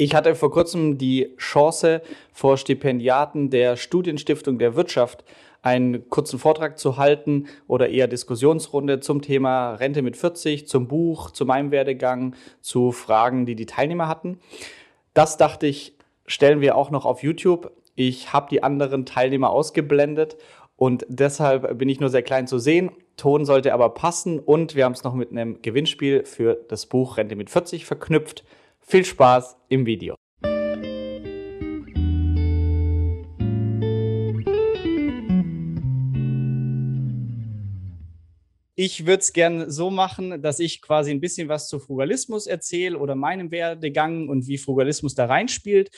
Ich hatte vor kurzem die Chance, vor Stipendiaten der Studienstiftung der Wirtschaft einen kurzen Vortrag zu halten oder eher Diskussionsrunde zum Thema Rente mit 40, zum Buch, zu meinem Werdegang, zu Fragen, die die Teilnehmer hatten. Das dachte ich, stellen wir auch noch auf YouTube. Ich habe die anderen Teilnehmer ausgeblendet und deshalb bin ich nur sehr klein zu sehen. Ton sollte aber passen und wir haben es noch mit einem Gewinnspiel für das Buch Rente mit 40 verknüpft. Viel Spaß im Video. Ich würde es gerne so machen, dass ich quasi ein bisschen was zu Frugalismus erzähle oder meinem Werdegang und wie Frugalismus da reinspielt.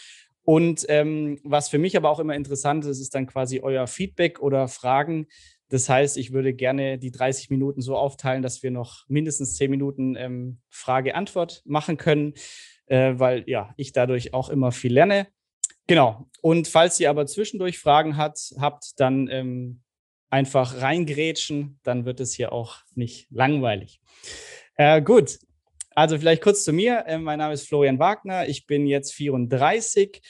Und ähm, was für mich aber auch immer interessant ist, ist dann quasi euer Feedback oder Fragen. Das heißt, ich würde gerne die 30 Minuten so aufteilen, dass wir noch mindestens 10 Minuten ähm, Frage-Antwort machen können äh, weil ja, ich dadurch auch immer viel lerne. Genau. Und falls ihr aber zwischendurch Fragen hat, habt, dann ähm, einfach reingrätschen, dann wird es hier auch nicht langweilig. Äh, gut, also vielleicht kurz zu mir. Äh, mein Name ist Florian Wagner. Ich bin jetzt 34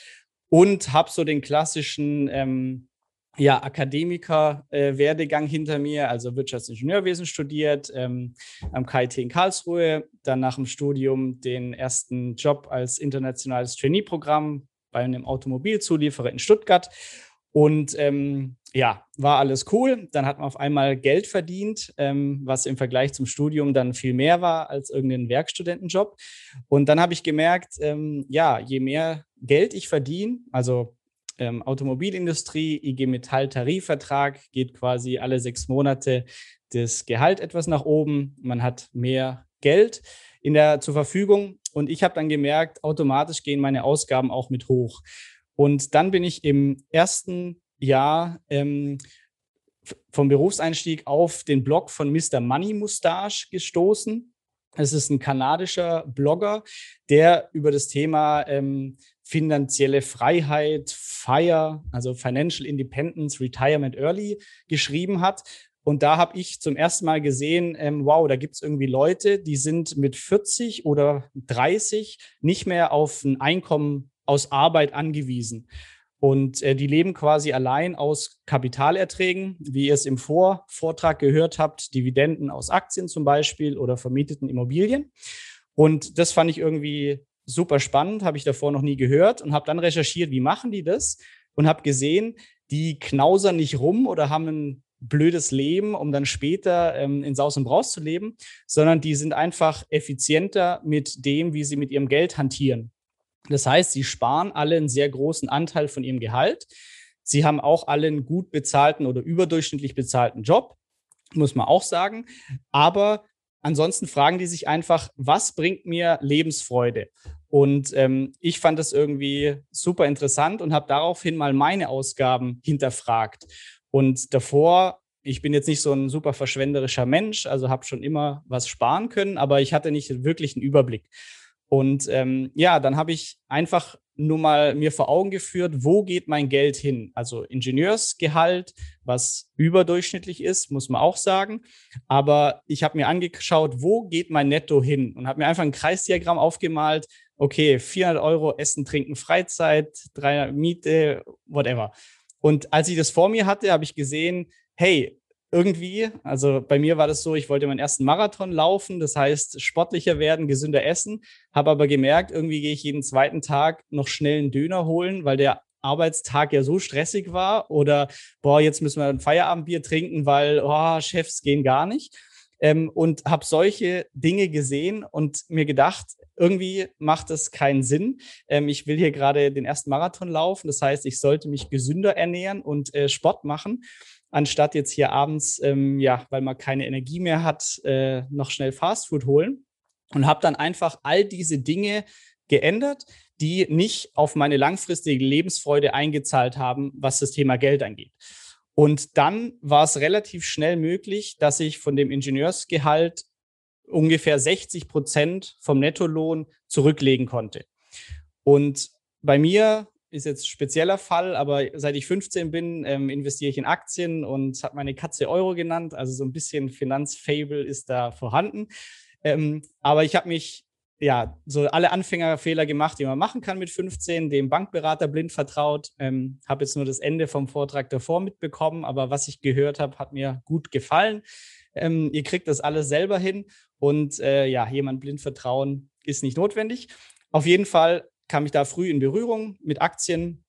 und habe so den klassischen ähm, ja, Akademiker-Werdegang äh, hinter mir, also Wirtschaftsingenieurwesen studiert, ähm, am KIT in Karlsruhe, dann nach dem Studium den ersten Job als internationales Trainee-Programm bei einem Automobilzulieferer in Stuttgart. Und ähm, ja, war alles cool. Dann hat man auf einmal Geld verdient, ähm, was im Vergleich zum Studium dann viel mehr war als irgendein Werkstudentenjob. Und dann habe ich gemerkt, ähm, ja, je mehr Geld ich verdiene, also ähm, Automobilindustrie, IG Metall Tarifvertrag, geht quasi alle sechs Monate das Gehalt etwas nach oben. Man hat mehr Geld in der, zur Verfügung. Und ich habe dann gemerkt, automatisch gehen meine Ausgaben auch mit hoch. Und dann bin ich im ersten Jahr ähm, vom Berufseinstieg auf den Blog von Mr. Money Mustache gestoßen. Es ist ein kanadischer Blogger, der über das Thema ähm, finanzielle Freiheit, FIRE, also Financial Independence, Retirement Early geschrieben hat. Und da habe ich zum ersten Mal gesehen, ähm, wow, da gibt es irgendwie Leute, die sind mit 40 oder 30 nicht mehr auf ein Einkommen aus Arbeit angewiesen. Und äh, die leben quasi allein aus Kapitalerträgen, wie ihr es im Vorvortrag gehört habt, Dividenden aus Aktien zum Beispiel oder vermieteten Immobilien. Und das fand ich irgendwie super spannend, habe ich davor noch nie gehört und habe dann recherchiert, wie machen die das und habe gesehen, die knausern nicht rum oder haben ein blödes Leben, um dann später ähm, in Saus und Braus zu leben, sondern die sind einfach effizienter mit dem, wie sie mit ihrem Geld hantieren. Das heißt, sie sparen alle einen sehr großen Anteil von ihrem Gehalt. Sie haben auch alle einen gut bezahlten oder überdurchschnittlich bezahlten Job, muss man auch sagen. Aber Ansonsten fragen die sich einfach, was bringt mir Lebensfreude? Und ähm, ich fand das irgendwie super interessant und habe daraufhin mal meine Ausgaben hinterfragt. Und davor, ich bin jetzt nicht so ein super verschwenderischer Mensch, also habe schon immer was sparen können, aber ich hatte nicht wirklich einen Überblick. Und ähm, ja, dann habe ich einfach nur mal mir vor Augen geführt, wo geht mein Geld hin? Also Ingenieursgehalt, was überdurchschnittlich ist, muss man auch sagen. Aber ich habe mir angeschaut, wo geht mein Netto hin? Und habe mir einfach ein Kreisdiagramm aufgemalt. Okay, 400 Euro Essen, Trinken, Freizeit, 300 Miete, whatever. Und als ich das vor mir hatte, habe ich gesehen, hey, irgendwie. Also bei mir war das so, ich wollte meinen ersten Marathon laufen, das heißt sportlicher werden, gesünder essen, habe aber gemerkt, irgendwie gehe ich jeden zweiten Tag noch schnell einen Döner holen, weil der Arbeitstag ja so stressig war oder boah, jetzt müssen wir ein Feierabendbier trinken, weil oh, Chefs gehen gar nicht. Ähm, und habe solche Dinge gesehen und mir gedacht, irgendwie macht das keinen Sinn. Ähm, ich will hier gerade den ersten Marathon laufen, das heißt, ich sollte mich gesünder ernähren und äh, Sport machen anstatt jetzt hier abends, ähm, ja, weil man keine Energie mehr hat, äh, noch schnell Fastfood holen. Und habe dann einfach all diese Dinge geändert, die nicht auf meine langfristige Lebensfreude eingezahlt haben, was das Thema Geld angeht. Und dann war es relativ schnell möglich, dass ich von dem Ingenieursgehalt ungefähr 60 Prozent vom Nettolohn zurücklegen konnte. Und bei mir ist jetzt spezieller Fall, aber seit ich 15 bin, ähm, investiere ich in Aktien und habe meine Katze Euro genannt. Also so ein bisschen Finanzfable ist da vorhanden. Ähm, aber ich habe mich ja, so alle Anfängerfehler gemacht, die man machen kann mit 15, dem Bankberater blind vertraut. Ähm, habe jetzt nur das Ende vom Vortrag davor mitbekommen, aber was ich gehört habe, hat mir gut gefallen. Ähm, ihr kriegt das alles selber hin und äh, ja, jemand blind vertrauen ist nicht notwendig. Auf jeden Fall kam ich da früh in Berührung mit Aktien,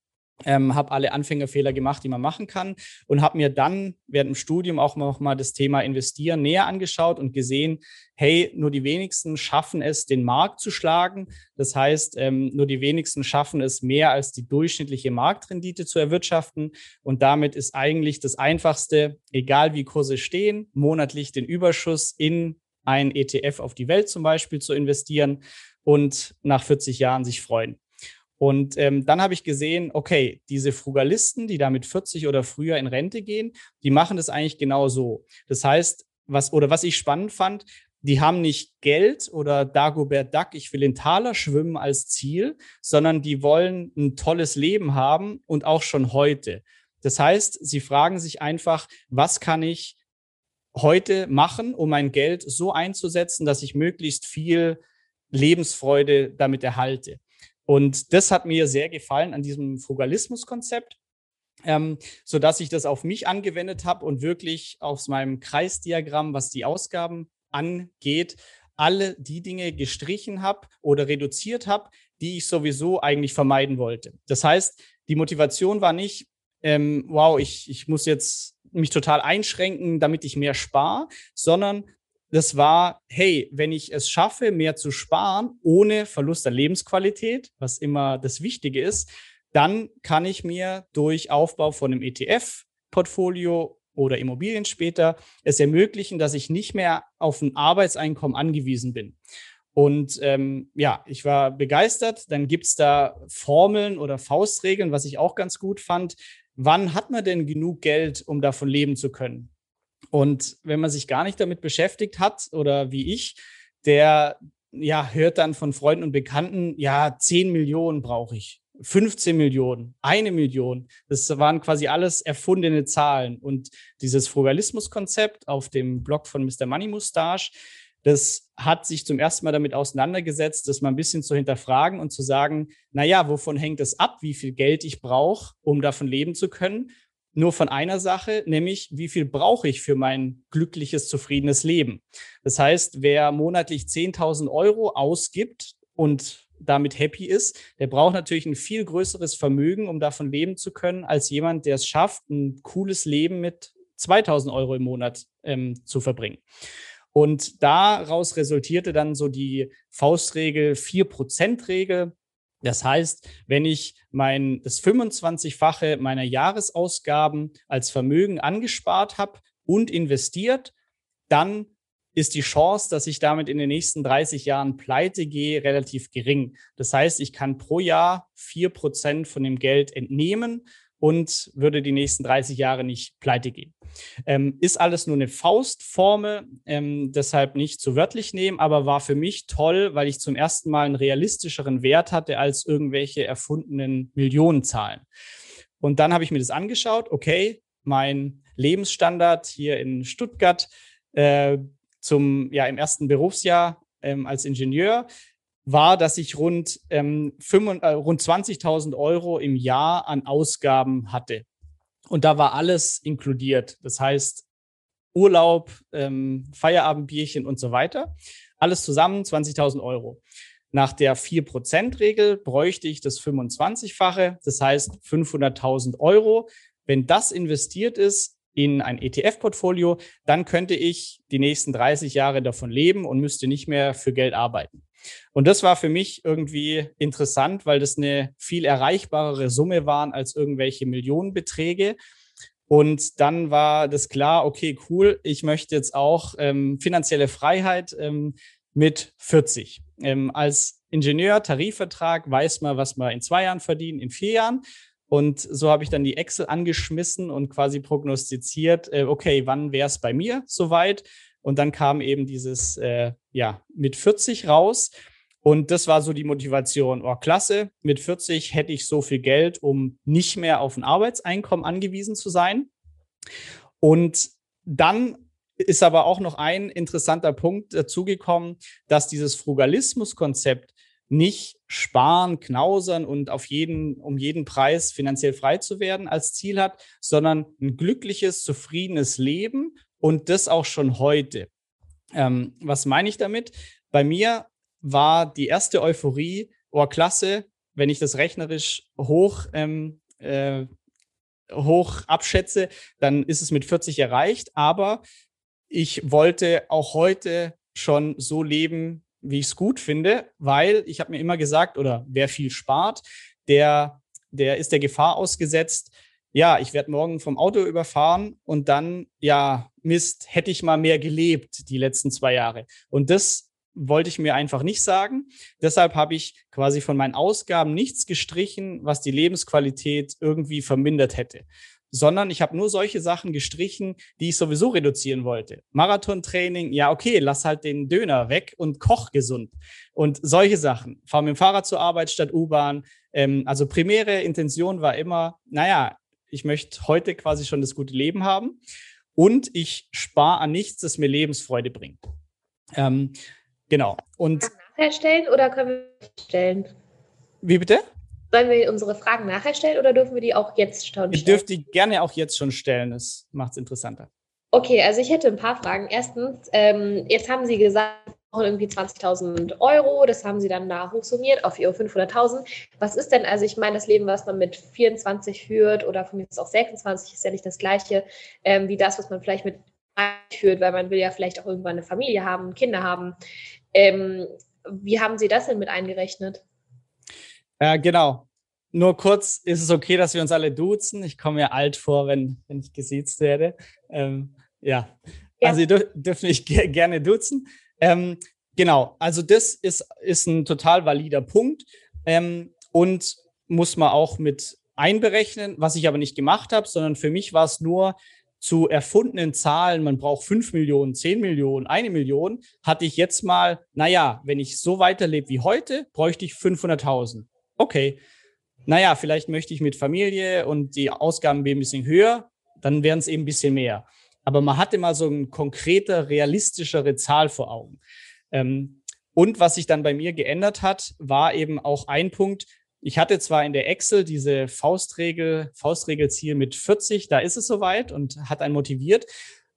ähm, habe alle Anfängerfehler gemacht, die man machen kann und habe mir dann während dem Studium auch noch mal das Thema Investieren näher angeschaut und gesehen, hey, nur die wenigsten schaffen es, den Markt zu schlagen. Das heißt, ähm, nur die wenigsten schaffen es, mehr als die durchschnittliche Marktrendite zu erwirtschaften. Und damit ist eigentlich das Einfachste, egal wie Kurse stehen, monatlich den Überschuss in ein ETF auf die Welt zum Beispiel zu investieren und nach 40 Jahren sich freuen. Und ähm, dann habe ich gesehen, okay, diese Frugalisten, die da mit 40 oder früher in Rente gehen, die machen das eigentlich genau so. Das heißt, was oder was ich spannend fand, die haben nicht Geld oder Dagobert Duck, ich will in Taler schwimmen als Ziel, sondern die wollen ein tolles Leben haben und auch schon heute. Das heißt, sie fragen sich einfach, was kann ich heute machen, um mein Geld so einzusetzen, dass ich möglichst viel Lebensfreude damit erhalte. Und das hat mir sehr gefallen an diesem Frugalismus-Konzept, ähm, so dass ich das auf mich angewendet habe und wirklich aus meinem Kreisdiagramm, was die Ausgaben angeht, alle die Dinge gestrichen habe oder reduziert habe, die ich sowieso eigentlich vermeiden wollte. Das heißt, die Motivation war nicht, ähm, wow, ich, ich muss jetzt mich total einschränken, damit ich mehr spare, sondern das war, hey, wenn ich es schaffe, mehr zu sparen, ohne Verlust an Lebensqualität, was immer das Wichtige ist, dann kann ich mir durch Aufbau von einem ETF-Portfolio oder Immobilien später es ermöglichen, dass ich nicht mehr auf ein Arbeitseinkommen angewiesen bin. Und ähm, ja, ich war begeistert. Dann gibt es da Formeln oder Faustregeln, was ich auch ganz gut fand. Wann hat man denn genug Geld, um davon leben zu können? Und wenn man sich gar nicht damit beschäftigt hat oder wie ich, der ja hört dann von Freunden und Bekannten, ja, 10 Millionen brauche ich, 15 Millionen, eine Million. Das waren quasi alles erfundene Zahlen. Und dieses Frugalismus-Konzept auf dem Blog von Mr. Money Mustache, das hat sich zum ersten Mal damit auseinandergesetzt, das mal ein bisschen zu hinterfragen und zu sagen, na ja, wovon hängt es ab, wie viel Geld ich brauche, um davon leben zu können? Nur von einer Sache, nämlich wie viel brauche ich für mein glückliches, zufriedenes Leben. Das heißt, wer monatlich 10.000 Euro ausgibt und damit happy ist, der braucht natürlich ein viel größeres Vermögen, um davon leben zu können, als jemand, der es schafft, ein cooles Leben mit 2000 Euro im Monat ähm, zu verbringen. Und daraus resultierte dann so die Faustregel, 4%-Regel. Das heißt, wenn ich mein, das 25-fache meiner Jahresausgaben als Vermögen angespart habe und investiert, dann ist die Chance, dass ich damit in den nächsten 30 Jahren pleite gehe, relativ gering. Das heißt, ich kann pro Jahr vier Prozent von dem Geld entnehmen und würde die nächsten 30 Jahre nicht pleite gehen. Ähm, ist alles nur eine Faustformel, ähm, deshalb nicht zu wörtlich nehmen, aber war für mich toll, weil ich zum ersten Mal einen realistischeren Wert hatte als irgendwelche erfundenen Millionenzahlen. Und dann habe ich mir das angeschaut, okay, mein Lebensstandard hier in Stuttgart äh, zum, ja, im ersten Berufsjahr ähm, als Ingenieur war, dass ich rund, ähm, äh, rund 20.000 Euro im Jahr an Ausgaben hatte. Und da war alles inkludiert. Das heißt, Urlaub, ähm, Feierabendbierchen und so weiter. Alles zusammen 20.000 Euro. Nach der 4%-Regel bräuchte ich das 25-fache, das heißt 500.000 Euro. Wenn das investiert ist in ein ETF-Portfolio, dann könnte ich die nächsten 30 Jahre davon leben und müsste nicht mehr für Geld arbeiten. Und das war für mich irgendwie interessant, weil das eine viel erreichbarere Summe waren als irgendwelche Millionenbeträge. Und dann war das klar, okay, cool, ich möchte jetzt auch ähm, finanzielle Freiheit ähm, mit 40. Ähm, als Ingenieur, Tarifvertrag, weiß man, was man in zwei Jahren verdient, in vier Jahren. Und so habe ich dann die Excel angeschmissen und quasi prognostiziert, äh, okay, wann wäre es bei mir soweit? Und dann kam eben dieses, äh, ja, mit 40 raus. Und das war so die Motivation. Oh, klasse, mit 40 hätte ich so viel Geld, um nicht mehr auf ein Arbeitseinkommen angewiesen zu sein. Und dann ist aber auch noch ein interessanter Punkt dazugekommen, dass dieses Frugalismus-Konzept nicht sparen, knausern und auf jeden, um jeden Preis finanziell frei zu werden als Ziel hat, sondern ein glückliches, zufriedenes Leben und das auch schon heute. Ähm, was meine ich damit? Bei mir war die erste Euphorie, oh klasse, wenn ich das rechnerisch hoch, ähm, äh, hoch abschätze, dann ist es mit 40 erreicht. Aber ich wollte auch heute schon so leben, wie ich es gut finde, weil ich habe mir immer gesagt, oder wer viel spart, der, der ist der Gefahr ausgesetzt, ja, ich werde morgen vom Auto überfahren und dann, ja, Mist, hätte ich mal mehr gelebt die letzten zwei Jahre. Und das wollte ich mir einfach nicht sagen. Deshalb habe ich quasi von meinen Ausgaben nichts gestrichen, was die Lebensqualität irgendwie vermindert hätte, sondern ich habe nur solche Sachen gestrichen, die ich sowieso reduzieren wollte. Marathontraining, ja, okay, lass halt den Döner weg und koch gesund. Und solche Sachen. Fahr mit dem Fahrrad zur Arbeit statt U-Bahn. Ähm, also primäre Intention war immer, naja, ich möchte heute quasi schon das gute Leben haben und ich spare an nichts, das mir Lebensfreude bringt. Ähm, Genau. Und nachher stellen oder können wir stellen? Wie bitte? Sollen wir unsere Fragen nachher stellen oder dürfen wir die auch jetzt schon stellen? Ich dürfte die gerne auch jetzt schon stellen. Das macht es interessanter. Okay, also ich hätte ein paar Fragen. Erstens, ähm, jetzt haben Sie gesagt, irgendwie 20.000 Euro, das haben Sie dann da hochsummiert auf Ihre 500.000. Was ist denn, also ich meine, das Leben, was man mit 24 führt oder von mir ist auch 26, ist ja nicht das gleiche ähm, wie das, was man vielleicht mit führt, weil man will ja vielleicht auch irgendwann eine Familie haben, Kinder haben. Ähm, wie haben Sie das denn mit eingerechnet? Ja, genau. Nur kurz, ist es okay, dass wir uns alle duzen? Ich komme mir alt vor, wenn, wenn ich gesiezt werde. Ähm, ja. ja. also ihr dürft mich gerne duzen. Ähm, genau, also das ist, ist ein total valider Punkt ähm, und muss man auch mit einberechnen, was ich aber nicht gemacht habe, sondern für mich war es nur zu erfundenen Zahlen, man braucht fünf Millionen, zehn Millionen, eine Million, hatte ich jetzt mal, naja, wenn ich so weiterlebe wie heute, bräuchte ich 500.000. Okay. Naja, vielleicht möchte ich mit Familie und die Ausgaben ein bisschen höher, dann wären es eben ein bisschen mehr. Aber man hatte mal so eine konkrete, realistischere Zahl vor Augen. Ähm, und was sich dann bei mir geändert hat, war eben auch ein Punkt, ich hatte zwar in der Excel diese Faustregel, Faustregelziel mit 40, da ist es soweit und hat einen motiviert.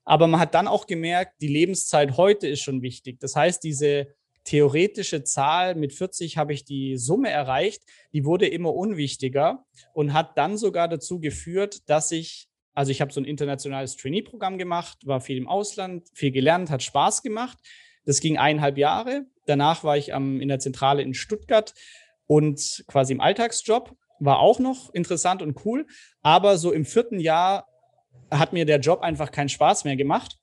Aber man hat dann auch gemerkt, die Lebenszeit heute ist schon wichtig. Das heißt, diese theoretische Zahl mit 40 habe ich die Summe erreicht, die wurde immer unwichtiger und hat dann sogar dazu geführt, dass ich, also ich habe so ein internationales Trainee-Programm gemacht, war viel im Ausland, viel gelernt, hat Spaß gemacht. Das ging eineinhalb Jahre. Danach war ich am, in der Zentrale in Stuttgart und quasi im Alltagsjob war auch noch interessant und cool. Aber so im vierten Jahr hat mir der Job einfach keinen Spaß mehr gemacht.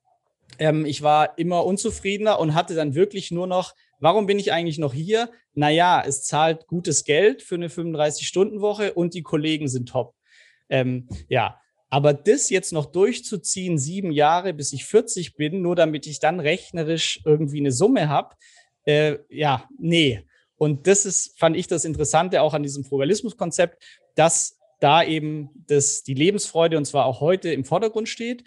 Ähm, ich war immer unzufriedener und hatte dann wirklich nur noch, warum bin ich eigentlich noch hier? Naja, es zahlt gutes Geld für eine 35-Stunden-Woche und die Kollegen sind top. Ähm, ja, aber das jetzt noch durchzuziehen, sieben Jahre, bis ich 40 bin, nur damit ich dann rechnerisch irgendwie eine Summe habe, äh, ja, nee. Und das ist, fand ich das Interessante auch an diesem Frugalismus-Konzept, dass da eben das, die Lebensfreude und zwar auch heute im Vordergrund steht.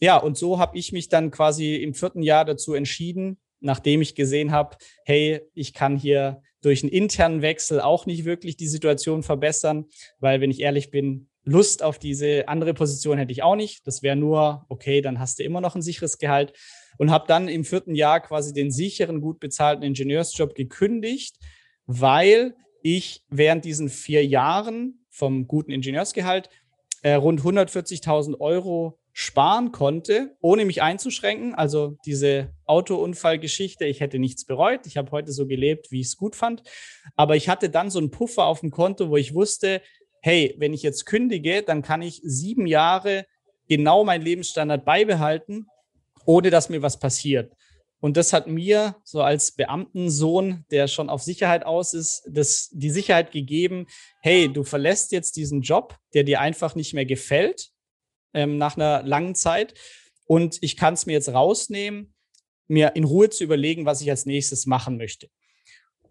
Ja, und so habe ich mich dann quasi im vierten Jahr dazu entschieden, nachdem ich gesehen habe, hey, ich kann hier durch einen internen Wechsel auch nicht wirklich die Situation verbessern, weil wenn ich ehrlich bin, Lust auf diese andere Position hätte ich auch nicht. Das wäre nur, okay, dann hast du immer noch ein sicheres Gehalt. Und habe dann im vierten Jahr quasi den sicheren, gut bezahlten Ingenieursjob gekündigt weil ich während diesen vier Jahren vom guten Ingenieursgehalt äh, rund 140.000 Euro sparen konnte, ohne mich einzuschränken. Also diese Autounfallgeschichte, ich hätte nichts bereut. Ich habe heute so gelebt, wie ich es gut fand. Aber ich hatte dann so einen Puffer auf dem Konto, wo ich wusste, hey, wenn ich jetzt kündige, dann kann ich sieben Jahre genau meinen Lebensstandard beibehalten, ohne dass mir was passiert. Und das hat mir so als Beamtensohn, der schon auf Sicherheit aus ist, das, die Sicherheit gegeben, hey, du verlässt jetzt diesen Job, der dir einfach nicht mehr gefällt ähm, nach einer langen Zeit. Und ich kann es mir jetzt rausnehmen, mir in Ruhe zu überlegen, was ich als nächstes machen möchte.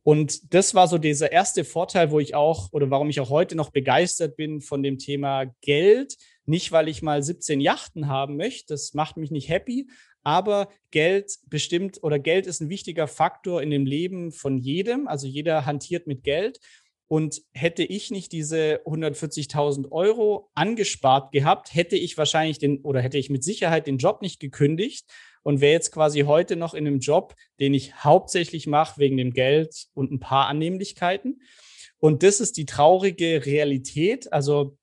Und das war so dieser erste Vorteil, wo ich auch oder warum ich auch heute noch begeistert bin von dem Thema Geld. Nicht, weil ich mal 17 Yachten haben möchte, das macht mich nicht happy, Aber Geld bestimmt oder Geld ist ein wichtiger Faktor in dem Leben von jedem. Also jeder hantiert mit Geld. Und hätte ich nicht diese 140.000 Euro angespart gehabt, hätte ich wahrscheinlich den oder hätte ich mit Sicherheit den Job nicht gekündigt und wäre jetzt quasi heute noch in einem Job, den ich hauptsächlich mache wegen dem Geld und ein paar Annehmlichkeiten. Und das ist die traurige Realität. Also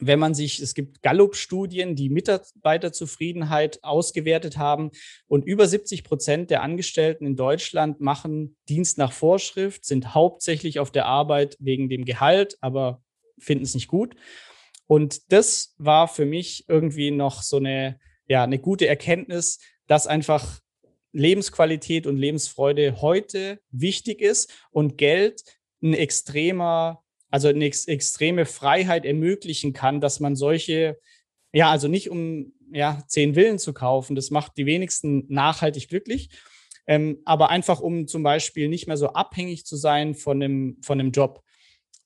wenn man sich, es gibt Gallup-Studien, die Mitarbeiterzufriedenheit ausgewertet haben und über 70 Prozent der Angestellten in Deutschland machen Dienst nach Vorschrift, sind hauptsächlich auf der Arbeit wegen dem Gehalt, aber finden es nicht gut. Und das war für mich irgendwie noch so eine, ja, eine gute Erkenntnis, dass einfach Lebensqualität und Lebensfreude heute wichtig ist und Geld ein extremer also eine ex extreme Freiheit ermöglichen kann, dass man solche, ja, also nicht um ja, zehn Villen zu kaufen, das macht die wenigsten nachhaltig glücklich, ähm, aber einfach um zum Beispiel nicht mehr so abhängig zu sein von einem, von einem Job.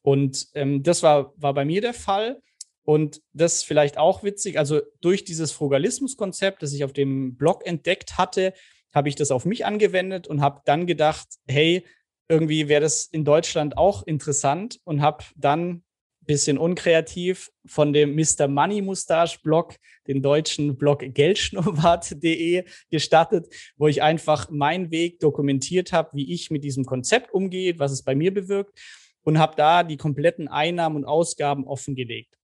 Und ähm, das war, war bei mir der Fall. Und das vielleicht auch witzig, also durch dieses Frugalismus-Konzept, das ich auf dem Blog entdeckt hatte, habe ich das auf mich angewendet und habe dann gedacht, hey, irgendwie wäre das in Deutschland auch interessant und habe dann bisschen unkreativ von dem Mr. Money Mustache Blog, den deutschen Blog geldschnurrbart.de gestartet, wo ich einfach meinen Weg dokumentiert habe, wie ich mit diesem Konzept umgehe, was es bei mir bewirkt und habe da die kompletten Einnahmen und Ausgaben offengelegt.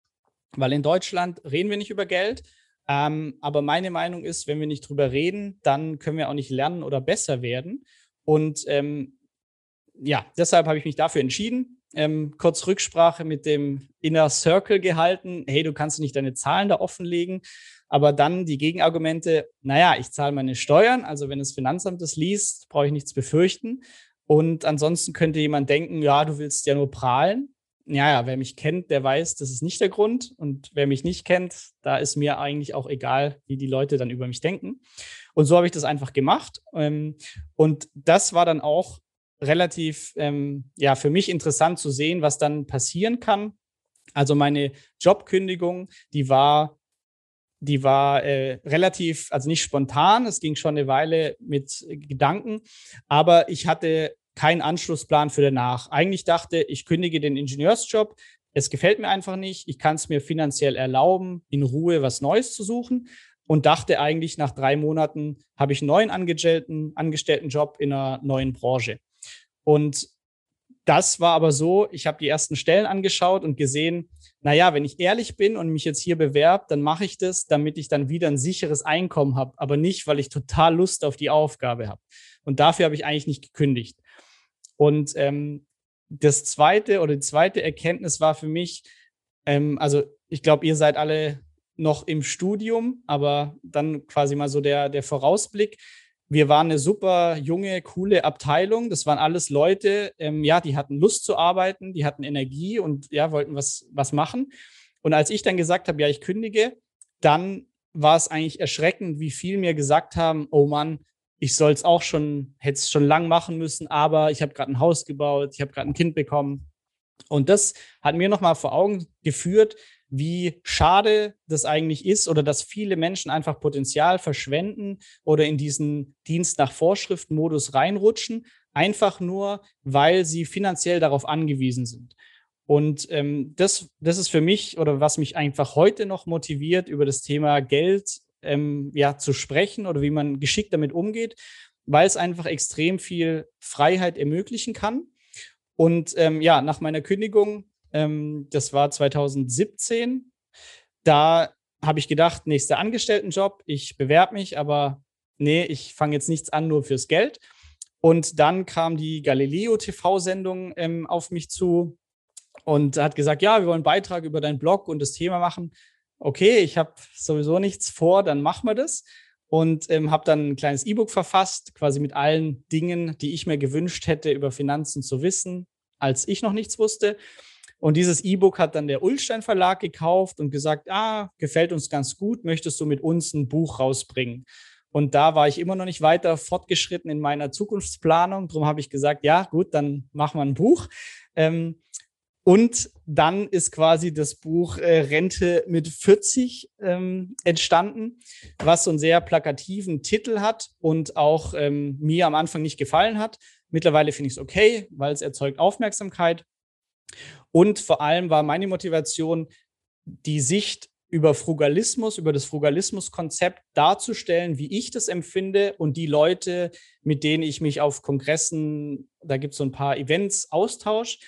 Weil in Deutschland reden wir nicht über Geld, ähm, aber meine Meinung ist, wenn wir nicht drüber reden, dann können wir auch nicht lernen oder besser werden. Und ähm, ja, deshalb habe ich mich dafür entschieden. Ähm, kurz Rücksprache mit dem Inner Circle gehalten. Hey, du kannst nicht deine Zahlen da offenlegen. Aber dann die Gegenargumente, naja, ich zahle meine Steuern, also wenn das Finanzamt das liest, brauche ich nichts befürchten. Und ansonsten könnte jemand denken, ja, du willst ja nur prahlen. Ja, ja, wer mich kennt, der weiß, das ist nicht der Grund. Und wer mich nicht kennt, da ist mir eigentlich auch egal, wie die Leute dann über mich denken. Und so habe ich das einfach gemacht. Ähm, und das war dann auch relativ ähm, ja für mich interessant zu sehen, was dann passieren kann. Also meine Jobkündigung, die war die war äh, relativ, also nicht spontan, es ging schon eine Weile mit Gedanken, aber ich hatte keinen Anschlussplan für danach. Eigentlich dachte, ich kündige den Ingenieursjob, es gefällt mir einfach nicht, ich kann es mir finanziell erlauben, in Ruhe was Neues zu suchen und dachte eigentlich, nach drei Monaten habe ich einen neuen Angestellten, Angestelltenjob in einer neuen Branche. Und das war aber so, ich habe die ersten Stellen angeschaut und gesehen, naja, wenn ich ehrlich bin und mich jetzt hier bewerbe, dann mache ich das, damit ich dann wieder ein sicheres Einkommen habe, aber nicht, weil ich total Lust auf die Aufgabe habe. Und dafür habe ich eigentlich nicht gekündigt. Und ähm, das zweite oder die zweite Erkenntnis war für mich, ähm, also ich glaube, ihr seid alle noch im Studium, aber dann quasi mal so der, der Vorausblick wir waren eine super junge, coole Abteilung. Das waren alles Leute, ähm, ja, die hatten Lust zu arbeiten, die hatten Energie und ja, wollten was, was machen. Und als ich dann gesagt habe, ja, ich kündige, dann war es eigentlich erschreckend, wie viel mir gesagt haben, oh Mann, ich soll es auch schon, hätte es schon lang machen müssen, aber ich habe gerade ein Haus gebaut, ich habe gerade ein Kind bekommen. Und das hat mir nochmal vor Augen geführt, wie schade das eigentlich ist oder dass viele Menschen einfach Potenzial verschwenden oder in diesen Dienst nach Vorschrift-Modus reinrutschen, einfach nur, weil sie finanziell darauf angewiesen sind. Und ähm, das, das ist für mich oder was mich einfach heute noch motiviert, über das Thema Geld ähm, ja, zu sprechen oder wie man geschickt damit umgeht, weil es einfach extrem viel Freiheit ermöglichen kann. Und ähm, ja, nach meiner Kündigung ähm, das war 2017. Da habe ich gedacht, nächster Angestelltenjob, ich bewerbe mich, aber nee, ich fange jetzt nichts an, nur fürs Geld. Und dann kam die Galileo TV-Sendung ähm, auf mich zu und hat gesagt, ja, wir wollen einen Beitrag über deinen Blog und das Thema machen. Okay, ich habe sowieso nichts vor, dann machen wir das. Und ähm, habe dann ein kleines E-Book verfasst, quasi mit allen Dingen, die ich mir gewünscht hätte, über Finanzen zu wissen, als ich noch nichts wusste. Und dieses E-Book hat dann der Ullstein Verlag gekauft und gesagt, ah, gefällt uns ganz gut, möchtest du mit uns ein Buch rausbringen? Und da war ich immer noch nicht weiter fortgeschritten in meiner Zukunftsplanung. Darum habe ich gesagt, ja, gut, dann machen wir ein Buch. Ähm, Und dann ist quasi das Buch äh, Rente mit 40 ähm, entstanden, was so einen sehr plakativen Titel hat und auch ähm, mir am Anfang nicht gefallen hat. Mittlerweile finde ich es okay, weil es erzeugt Aufmerksamkeit. Und vor allem war meine Motivation, die Sicht über Frugalismus, über das Frugalismus-Konzept darzustellen, wie ich das empfinde und die Leute, mit denen ich mich auf Kongressen, da gibt es so ein paar Events, austausche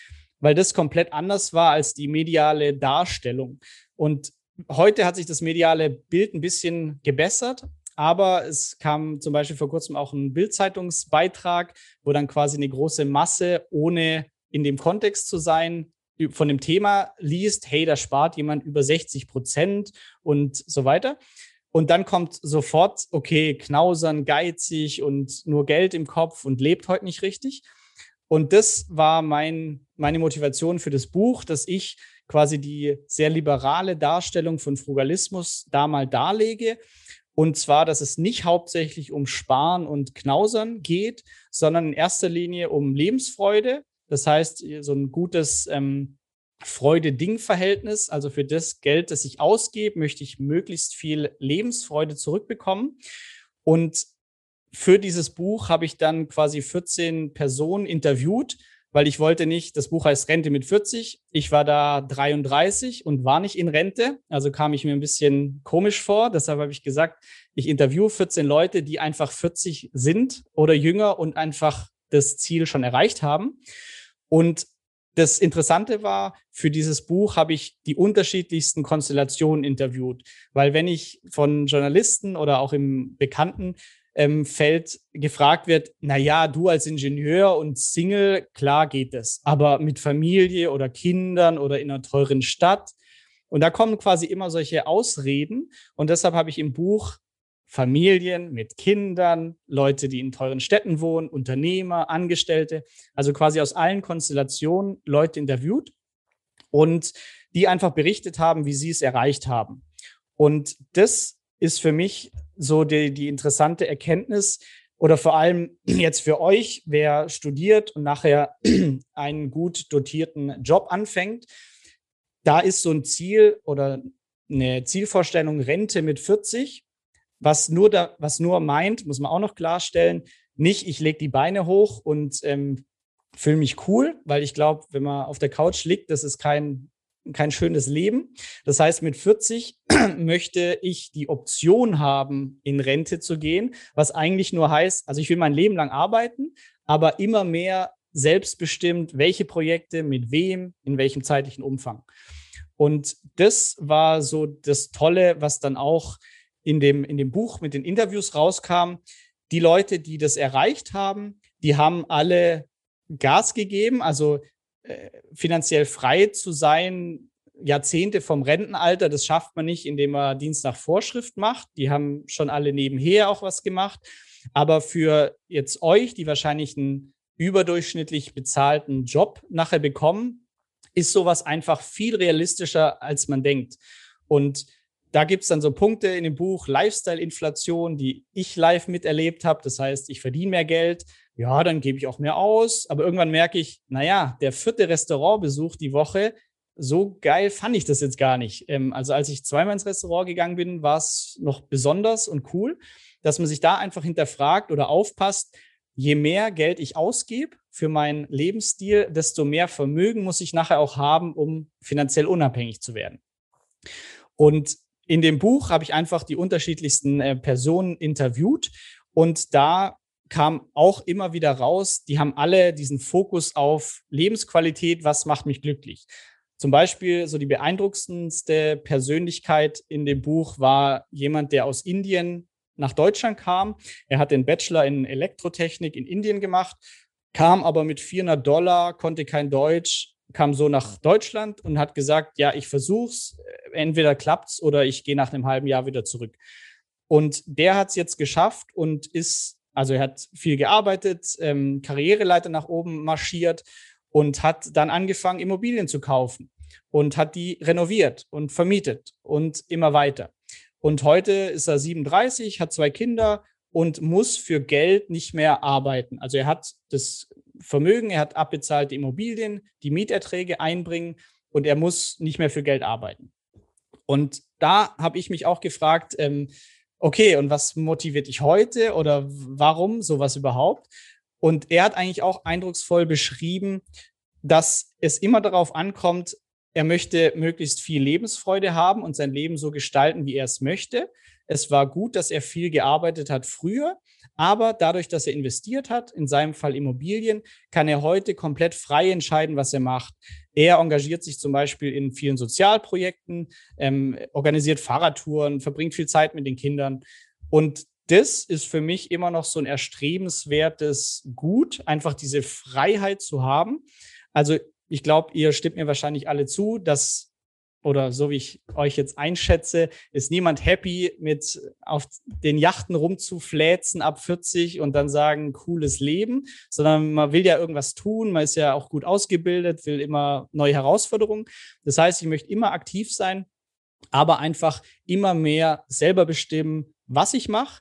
weil das komplett anders war als die mediale Darstellung. Und heute hat sich das mediale Bild ein bisschen gebessert, aber es kam zum Beispiel vor kurzem auch ein Bildzeitungsbeitrag, wo dann quasi eine große Masse, ohne in dem Kontext zu sein, von dem Thema liest, hey, da spart jemand über 60 Prozent und so weiter. Und dann kommt sofort, okay, knausern, geizig und nur Geld im Kopf und lebt heute nicht richtig. Und das war mein, meine Motivation für das Buch, dass ich quasi die sehr liberale Darstellung von Frugalismus da mal darlege. Und zwar, dass es nicht hauptsächlich um Sparen und Knausern geht, sondern in erster Linie um Lebensfreude. Das heißt, so ein gutes ähm, Freude-Ding-Verhältnis. Also für das Geld, das ich ausgebe, möchte ich möglichst viel Lebensfreude zurückbekommen. Und für dieses Buch habe ich dann quasi 14 Personen interviewt, weil ich wollte nicht, das Buch heißt Rente mit 40. Ich war da 33 und war nicht in Rente. Also kam ich mir ein bisschen komisch vor. Deshalb habe ich gesagt, ich interviewe 14 Leute, die einfach 40 sind oder jünger und einfach das Ziel schon erreicht haben. Und das Interessante war, für dieses Buch habe ich die unterschiedlichsten Konstellationen interviewt, weil wenn ich von Journalisten oder auch im Bekannten ähm, Feld gefragt wird, na ja, du als Ingenieur und Single, klar geht es, aber mit Familie oder Kindern oder in einer teuren Stadt. Und da kommen quasi immer solche Ausreden. Und deshalb habe ich im Buch Familien mit Kindern, Leute, die in teuren Städten wohnen, Unternehmer, Angestellte, also quasi aus allen Konstellationen Leute interviewt und die einfach berichtet haben, wie sie es erreicht haben. Und das ist für mich so die, die interessante Erkenntnis oder vor allem jetzt für euch, wer studiert und nachher einen gut dotierten Job anfängt. Da ist so ein Ziel oder eine Zielvorstellung Rente mit 40, was nur, da, was nur meint, muss man auch noch klarstellen, nicht ich lege die Beine hoch und ähm, fühle mich cool, weil ich glaube, wenn man auf der Couch liegt, das ist kein kein schönes Leben. Das heißt, mit 40 möchte ich die Option haben, in Rente zu gehen, was eigentlich nur heißt, also ich will mein Leben lang arbeiten, aber immer mehr selbstbestimmt, welche Projekte, mit wem, in welchem zeitlichen Umfang. Und das war so das Tolle, was dann auch in dem, in dem Buch mit den Interviews rauskam. Die Leute, die das erreicht haben, die haben alle Gas gegeben. Also finanziell frei zu sein, Jahrzehnte vom Rentenalter, das schafft man nicht, indem man Dienst nach Vorschrift macht. Die haben schon alle nebenher auch was gemacht. Aber für jetzt euch, die wahrscheinlich einen überdurchschnittlich bezahlten Job nachher bekommen, ist sowas einfach viel realistischer, als man denkt. Und da gibt es dann so Punkte in dem Buch Lifestyle-Inflation, die ich live miterlebt habe. Das heißt, ich verdiene mehr Geld, ja, dann gebe ich auch mehr aus. Aber irgendwann merke ich, naja, der vierte Restaurantbesuch die Woche, so geil fand ich das jetzt gar nicht. Ähm, also als ich zweimal ins Restaurant gegangen bin, war es noch besonders und cool, dass man sich da einfach hinterfragt oder aufpasst, je mehr Geld ich ausgebe für meinen Lebensstil, desto mehr Vermögen muss ich nachher auch haben, um finanziell unabhängig zu werden. Und in dem Buch habe ich einfach die unterschiedlichsten äh, Personen interviewt und da kam auch immer wieder raus, die haben alle diesen Fokus auf Lebensqualität, was macht mich glücklich. Zum Beispiel so die beeindruckendste Persönlichkeit in dem Buch war jemand, der aus Indien nach Deutschland kam. Er hat den Bachelor in Elektrotechnik in Indien gemacht, kam aber mit 400 Dollar, konnte kein Deutsch, kam so nach Deutschland und hat gesagt, ja, ich versuch's, entweder klappt's oder ich gehe nach einem halben Jahr wieder zurück. Und der hat es jetzt geschafft und ist also er hat viel gearbeitet, ähm, Karriereleiter nach oben marschiert und hat dann angefangen, Immobilien zu kaufen und hat die renoviert und vermietet und immer weiter. Und heute ist er 37, hat zwei Kinder und muss für Geld nicht mehr arbeiten. Also er hat das Vermögen, er hat abbezahlte Immobilien, die Mieterträge einbringen und er muss nicht mehr für Geld arbeiten. Und da habe ich mich auch gefragt, ähm, okay, und was motiviert dich heute oder warum sowas überhaupt? Und er hat eigentlich auch eindrucksvoll beschrieben, dass es immer darauf ankommt, er möchte möglichst viel Lebensfreude haben und sein Leben so gestalten, wie er es möchte. Es war gut, dass er viel gearbeitet hat früher, aber dadurch, dass er investiert hat, in seinem Fall Immobilien, kann er heute komplett frei entscheiden, was er macht. Er engagiert sich zum Beispiel in vielen Sozialprojekten, ähm, organisiert Fahrradtouren, verbringt viel Zeit mit den Kindern. Und das ist für mich immer noch so ein erstrebenswertes Gut, einfach diese Freiheit zu haben. Also ich glaube, ihr stimmt mir wahrscheinlich alle zu, dass oder so wie ich euch jetzt einschätze, ist niemand happy mit auf den Yachten rumzufläzen ab 40 und dann sagen, cooles Leben, sondern man will ja irgendwas tun, man ist ja auch gut ausgebildet, will immer neue Herausforderungen. Das heißt, ich möchte immer aktiv sein, aber einfach immer mehr selber bestimmen, was ich mache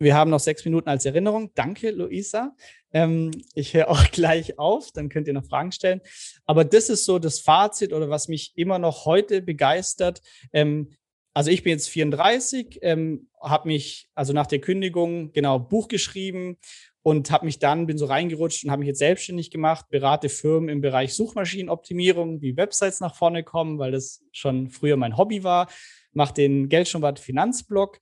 wir haben noch sechs Minuten als Erinnerung. Danke, Luisa. Ähm, ich höre auch gleich auf, dann könnt ihr noch Fragen stellen. Aber das ist so das Fazit oder was mich immer noch heute begeistert. Ähm, also ich bin jetzt 34, ähm, habe mich also nach der Kündigung genau Buch geschrieben und habe mich dann bin so reingerutscht und habe mich jetzt selbstständig gemacht, berate Firmen im Bereich Suchmaschinenoptimierung, wie Websites nach vorne kommen, weil das schon früher mein Hobby war, mache den Geldschonwart Finanzblog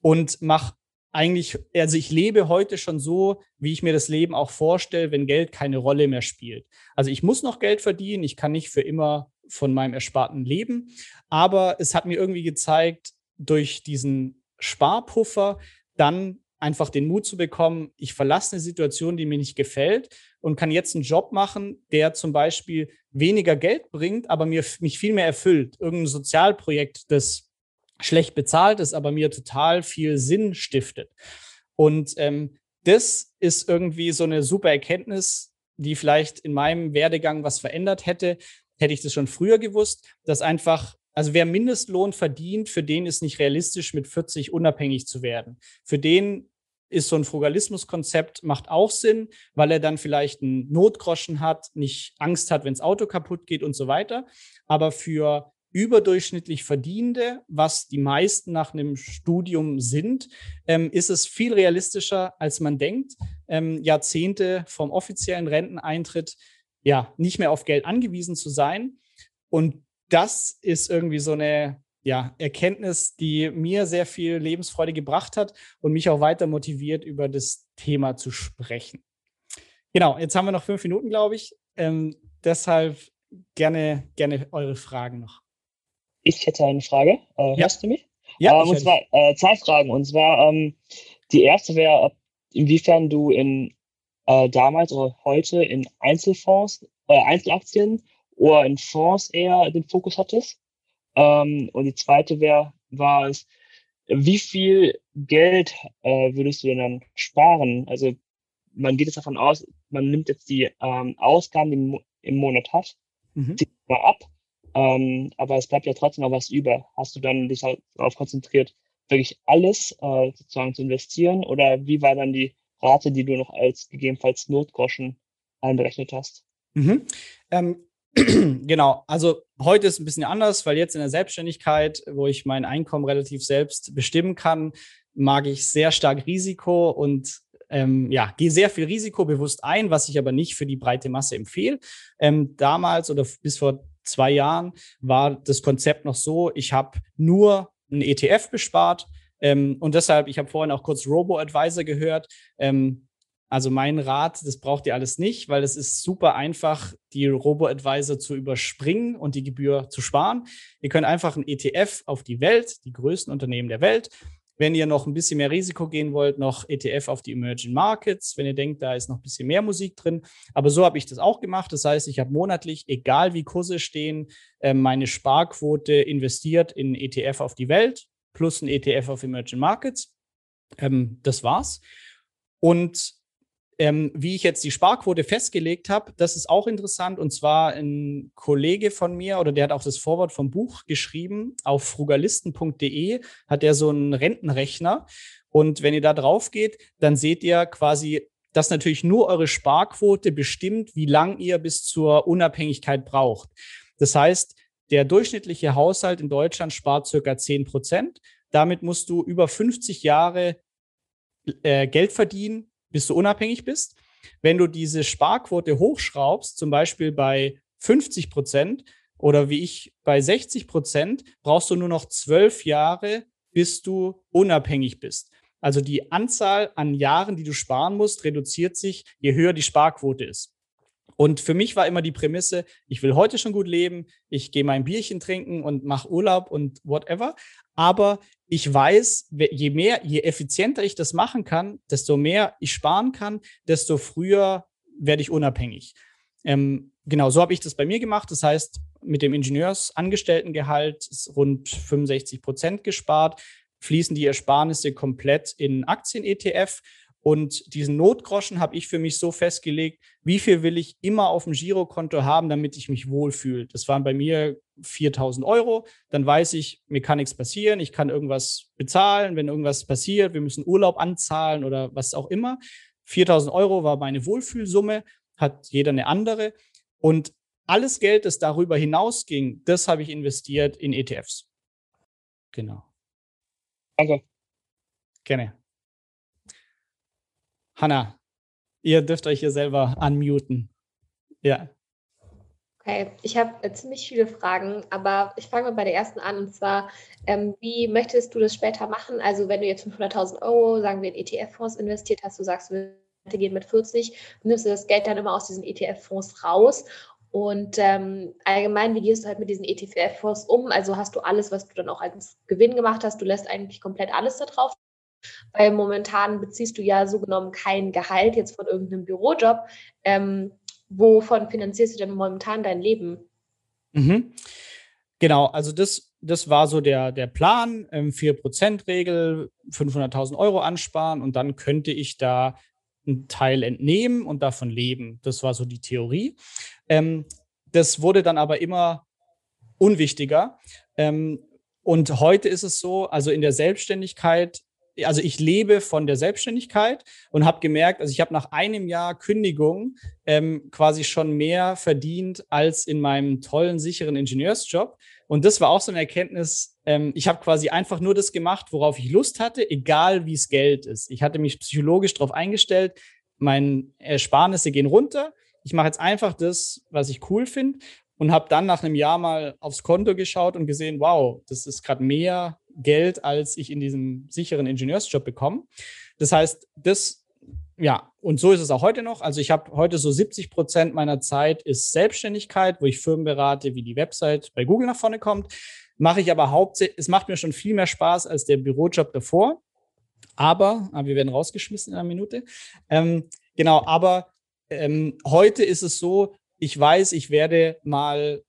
und mache eigentlich, also ich lebe heute schon so, wie ich mir das Leben auch vorstelle, wenn Geld keine Rolle mehr spielt. Also ich muss noch Geld verdienen, ich kann nicht für immer von meinem Ersparten leben, aber es hat mir irgendwie gezeigt, durch diesen Sparpuffer dann einfach den Mut zu bekommen, ich verlasse eine Situation, die mir nicht gefällt und kann jetzt einen Job machen, der zum Beispiel weniger Geld bringt, aber mir, mich viel mehr erfüllt. Irgendein Sozialprojekt, das schlecht bezahlt ist, aber mir total viel Sinn stiftet. Und ähm, das ist irgendwie so eine super Erkenntnis, die vielleicht in meinem Werdegang was verändert hätte. Hätte ich das schon früher gewusst, dass einfach, also wer Mindestlohn verdient, für den ist nicht realistisch, mit 40 unabhängig zu werden. Für den ist so ein Frugalismuskonzept, macht auch Sinn, weil er dann vielleicht einen Notgroschen hat, nicht Angst hat, wenn das Auto kaputt geht und so weiter. Aber für überdurchschnittlich Verdienende, was die meisten nach einem Studium sind, ähm, ist es viel realistischer, als man denkt, ähm, Jahrzehnte vom offiziellen Renteneintritt ja nicht mehr auf Geld angewiesen zu sein. Und das ist irgendwie so eine ja, Erkenntnis, die mir sehr viel Lebensfreude gebracht hat und mich auch weiter motiviert, über das Thema zu sprechen. Genau, jetzt haben wir noch fünf Minuten, glaube ich. Ähm, deshalb gerne, gerne eure Fragen noch. Ich hätte eine Frage. Äh, Ja. Hörst du mich? Ja, ähm, und zwar äh, zwei Fragen. Und zwar ähm, die erste wäre, ob- inwiefern du in äh, damals oder heute in Einzelfonds, äh, Einzelaktien oder in Fonds eher den Fokus hattest. Ähm, und die zweite wäre, war es, wie viel Geld äh, würdest du denn dann sparen? Also man geht jetzt davon aus, man nimmt jetzt die ähm, Ausgaben, die man im Monat hat, Mhm. zieht mal ab, ähm, aber es bleibt ja trotzdem noch was über. Hast du dann dich halt darauf konzentriert, wirklich alles äh, sozusagen zu investieren oder wie war dann die Rate, die du noch als gegebenenfalls Notgroschen einberechnet hast? Mhm. Ähm, genau, also heute ist ein bisschen anders, weil jetzt in der Selbstständigkeit, wo ich mein Einkommen relativ selbst bestimmen kann, mag ich sehr stark Risiko und ähm, ja, gehe sehr viel Risiko bewusst ein, was ich aber nicht für die breite Masse empfehle. Ähm, damals oder bis vor zwei Jahren war das Konzept noch so, ich habe nur einen ETF bespart ähm, und deshalb, ich habe vorhin auch kurz Robo-Advisor gehört. Ähm, also mein Rat, das braucht ihr alles nicht, weil es ist super einfach, die Robo-Advisor zu überspringen und die Gebühr zu sparen. Ihr könnt einfach einen ETF auf die Welt, die größten Unternehmen der Welt. Wenn ihr noch ein bisschen mehr Risiko gehen wollt, noch ETF auf die Emerging Markets, wenn ihr denkt, da ist noch ein bisschen mehr Musik drin. Aber so habe ich das auch gemacht. Das heißt, ich habe monatlich, egal wie Kurse stehen, äh, meine Sparquote investiert in ETF auf die Welt plus ein ETF auf Emerging Markets. Ähm, das war's. Und ähm, wie ich jetzt die Sparquote festgelegt habe, das ist auch interessant. Und zwar ein Kollege von mir, oder der hat auch das Vorwort vom Buch geschrieben, auf frugalisten.de hat er so einen Rentenrechner. Und wenn ihr da drauf geht, dann seht ihr quasi dass natürlich nur eure Sparquote bestimmt, wie lang ihr bis zur Unabhängigkeit braucht. Das heißt, der durchschnittliche Haushalt in Deutschland spart circa 10 Prozent. Damit musst du über 50 Jahre äh, Geld verdienen, bis du unabhängig bist. Wenn du diese Sparquote hochschraubst, zum Beispiel bei 50 Prozent oder wie ich bei 60 Prozent, brauchst du nur noch zwölf Jahre, bis du unabhängig bist. Also die Anzahl an Jahren, die du sparen musst, reduziert sich, je höher die Sparquote ist. Und für mich war immer die Prämisse, ich will heute schon gut leben, ich gehe mein Bierchen trinken und mache Urlaub und whatever. Aber ich weiß, je mehr, je effizienter ich das machen kann, desto mehr ich sparen kann, desto früher werde ich unabhängig. Ähm, genau, so habe ich das bei mir gemacht. Das heißt, mit dem Ingenieursangestelltengehalt ist rund 65 Prozent gespart, fließen die Ersparnisse komplett in Aktien-ETF und diesen Notgroschen habe ich für mich so festgelegt, wie viel will ich immer auf dem Girokonto haben, damit ich mich wohlfühle. Das waren bei mir 4000 Euro. Dann weiß ich, mir kann nichts passieren. Ich kann irgendwas bezahlen, wenn irgendwas passiert. Wir müssen Urlaub anzahlen oder was auch immer. 4000 Euro war meine Wohlfühlsumme, hat jeder eine andere. Und alles Geld, das darüber hinausging, das habe ich investiert in ETFs. Genau. Danke. Gerne. Hanna, ihr dürft euch hier selber unmuten. Ja. Okay, ich habe äh, ziemlich viele Fragen, aber ich fange mal bei der ersten an und zwar, ähm, wie möchtest du das später machen? Also wenn du jetzt 500.000 Euro, sagen wir, in ETF-Fonds investiert hast, du sagst, willst gehen mit 40, nimmst du das Geld dann immer aus diesen ETF-Fonds raus und ähm, allgemein, wie gehst du halt mit diesen ETF-Fonds um? Also hast du alles, was du dann auch als Gewinn gemacht hast, du lässt eigentlich komplett alles da drauf weil momentan beziehst du ja so genommen kein Gehalt jetzt von irgendeinem Bürojob. Ähm, wovon finanzierst du denn momentan dein Leben? Mhm. Genau, also das, das war so der, der Plan, ähm, 4%-Regel, 500.000 Euro ansparen und dann könnte ich da einen Teil entnehmen und davon leben. Das war so die Theorie. Ähm, das wurde dann aber immer unwichtiger. Ähm, und heute ist es so, also in der Selbstständigkeit also ich lebe von der Selbstständigkeit und habe gemerkt, also ich habe nach einem Jahr Kündigung ähm, quasi schon mehr verdient als in meinem tollen, sicheren Ingenieursjob. Und das war auch so eine Erkenntnis. Ähm, ich habe quasi einfach nur das gemacht, worauf ich Lust hatte, egal wie es Geld ist. Ich hatte mich psychologisch darauf eingestellt, meine Ersparnisse gehen runter. Ich mache jetzt einfach das, was ich cool finde und habe dann nach einem Jahr mal aufs Konto geschaut und gesehen, wow, das ist gerade mehr Geld, als ich in diesem sicheren Ingenieursjob bekomme. Das heißt, das, ja, und so ist es auch heute noch. Also ich habe heute so 70 Prozent meiner Zeit ist Selbstständigkeit, wo ich Firmen berate, wie die Website bei Google nach vorne kommt. Mache ich aber hauptsächlich, es macht mir schon viel mehr Spaß als der Bürojob davor. Aber, aber wir werden rausgeschmissen in einer Minute. Ähm, genau, aber ähm, heute ist es so, ich weiß, ich werde mal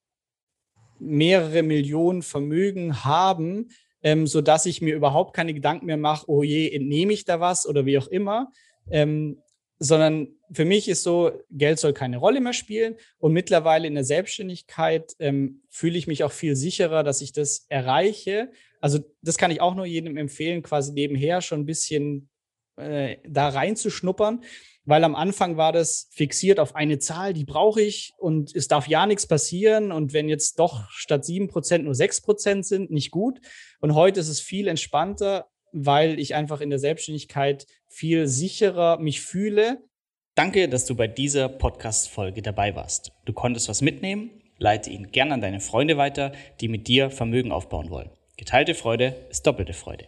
mehrere Millionen Vermögen haben, ähm, sodass ich mir überhaupt keine Gedanken mehr mache, oh je, entnehme ich da was oder wie auch immer. Ähm, sondern für mich ist so, Geld soll keine Rolle mehr spielen. Und mittlerweile in der Selbstständigkeit ähm, fühle ich mich auch viel sicherer, dass ich das erreiche. Also das kann ich auch nur jedem empfehlen, quasi nebenher schon ein bisschen äh, da reinzuschnuppern weil am Anfang war das fixiert auf eine Zahl, die brauche ich und es darf ja nichts passieren. Und wenn jetzt doch statt sieben Prozent nur sechs Prozent sind, nicht gut. Und heute ist es viel entspannter, weil ich einfach in der Selbstständigkeit viel sicherer mich fühle. Danke, dass du bei dieser Podcast-Folge dabei warst. Du konntest was mitnehmen. Leite ihn gern an deine Freunde weiter, die mit dir Vermögen aufbauen wollen. Geteilte Freude ist doppelte Freude.